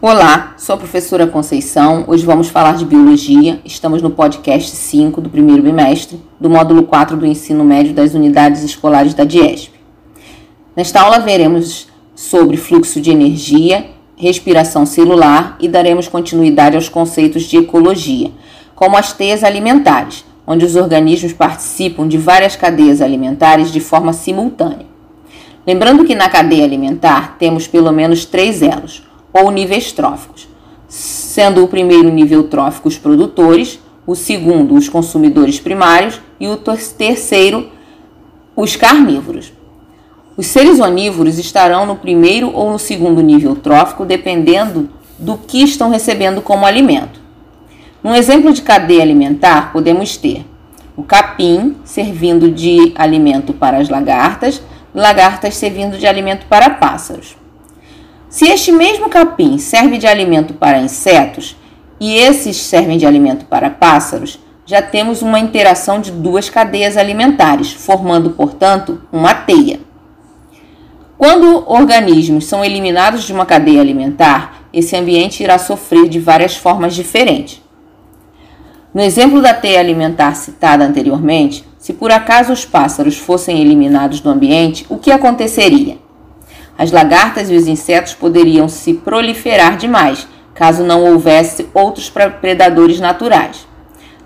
Olá, sou a professora Conceição. Hoje vamos falar de biologia. Estamos no podcast 5 do primeiro bimestre, do módulo 4 do ensino médio das unidades escolares da DIESP. Nesta aula veremos sobre fluxo de energia, respiração celular e daremos continuidade aos conceitos de ecologia, como as teias alimentares, onde os organismos participam de várias cadeias alimentares de forma simultânea. Lembrando que na cadeia alimentar temos pelo menos três elos ou níveis tróficos, sendo o primeiro nível trófico os produtores, o segundo os consumidores primários e o terceiro os carnívoros. Os seres onívoros estarão no primeiro ou no segundo nível trófico, dependendo do que estão recebendo como alimento. Num exemplo de cadeia alimentar, podemos ter o capim servindo de alimento para as lagartas, lagartas servindo de alimento para pássaros. Se este mesmo capim serve de alimento para insetos e esses servem de alimento para pássaros, já temos uma interação de duas cadeias alimentares, formando, portanto, uma teia. Quando organismos são eliminados de uma cadeia alimentar, esse ambiente irá sofrer de várias formas diferentes. No exemplo da teia alimentar citada anteriormente, se por acaso os pássaros fossem eliminados do ambiente, o que aconteceria? As lagartas e os insetos poderiam se proliferar demais, caso não houvesse outros predadores naturais.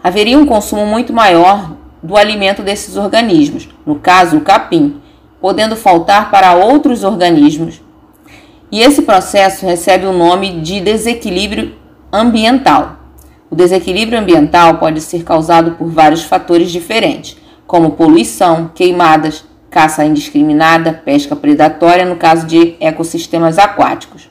Haveria um consumo muito maior do alimento desses organismos, no caso o capim, podendo faltar para outros organismos. E esse processo recebe o nome de desequilíbrio ambiental. O desequilíbrio ambiental pode ser causado por vários fatores diferentes, como poluição, queimadas, caça indiscriminada, pesca predatória no caso de ecossistemas aquáticos.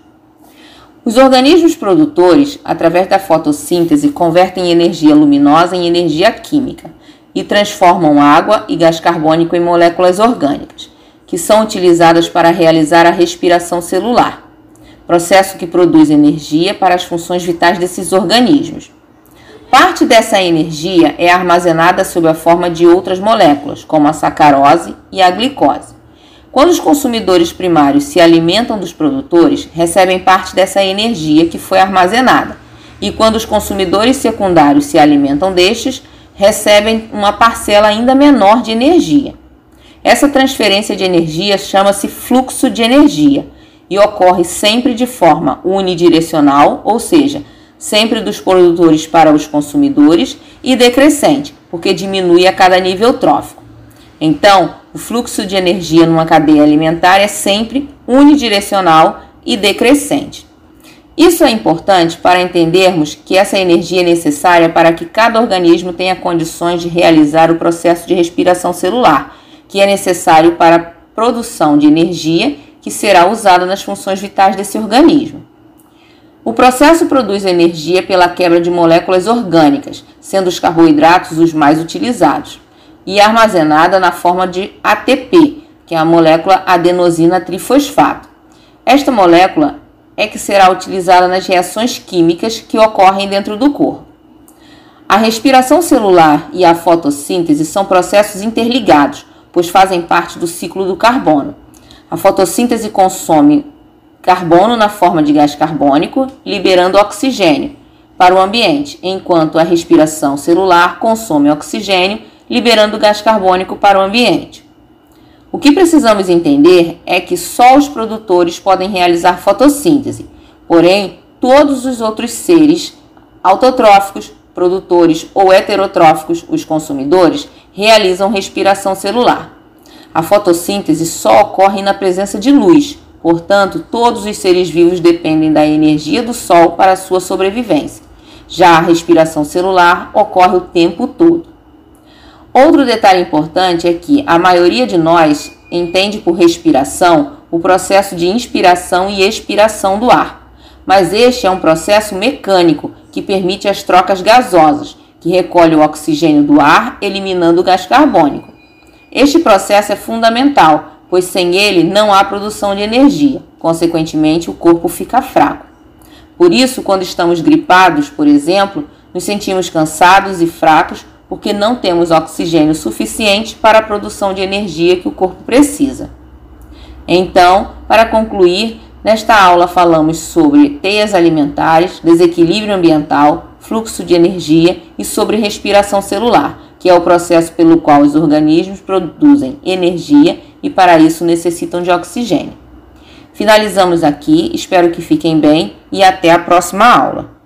Os organismos produtores, através da fotossíntese, convertem energia luminosa em energia química e transformam água e gás carbônico em moléculas orgânicas, que são utilizadas para realizar a respiração celular, processo que produz energia para as funções vitais desses organismos. Parte dessa energia é armazenada sob a forma de outras moléculas, como a sacarose e a glicose. Quando os consumidores primários se alimentam dos produtores, recebem parte dessa energia que foi armazenada, e quando os consumidores secundários se alimentam destes, recebem uma parcela ainda menor de energia. Essa transferência de energia chama-se fluxo de energia e ocorre sempre de forma unidirecional, ou seja, sempre dos produtores para os consumidores, e decrescente, porque diminui a cada nível trófico. Então, o fluxo de energia numa cadeia alimentar é sempre unidirecional e decrescente. Isso é importante para entendermos que essa energia é necessária para que cada organismo tenha condições de realizar o processo de respiração celular, que é necessário para a produção de energia que será usada nas funções vitais desse organismo. O processo produz energia pela quebra de moléculas orgânicas, sendo os carboidratos os mais utilizados, e é armazenada na forma de ATP, que é a molécula adenosina trifosfato. Esta molécula é que será utilizada nas reações químicas que ocorrem dentro do corpo. A respiração celular e a fotossíntese são processos interligados, pois fazem parte do ciclo do carbono. A fotossíntese consome carbono na forma de gás carbônico, liberando oxigênio para o ambiente, enquanto a respiração celular consome oxigênio, liberando gás carbônico para o ambiente. O que precisamos entender é que só os produtores podem realizar fotossíntese, porém, todos os outros seres autotróficos, produtores ou heterotróficos, os consumidores, realizam respiração celular. A fotossíntese só ocorre na presença de luz, Portanto, todos os seres vivos dependem da energia do Sol para sua sobrevivência. Já a respiração celular ocorre o tempo todo. Outro detalhe importante é que a maioria de nós entende por respiração o processo de inspiração e expiração do ar, mas este é um processo mecânico que permite as trocas gasosas, que recolhe o oxigênio do ar, eliminando o gás carbônico. Este processo é fundamental pois sem ele não há produção de energia, consequentemente, o corpo fica fraco. Por isso, quando estamos gripados, por exemplo, nos sentimos cansados e fracos porque não temos oxigênio suficiente para a produção de energia que o corpo precisa. Então, para concluir, Nesta aula falamos sobre teias alimentares, desequilíbrio ambiental, fluxo de energia e sobre respiração celular, que é o processo pelo qual os organismos produzem energia e para isso necessitam de oxigênio. Finalizamos aqui, espero que fiquem bem e até a próxima aula.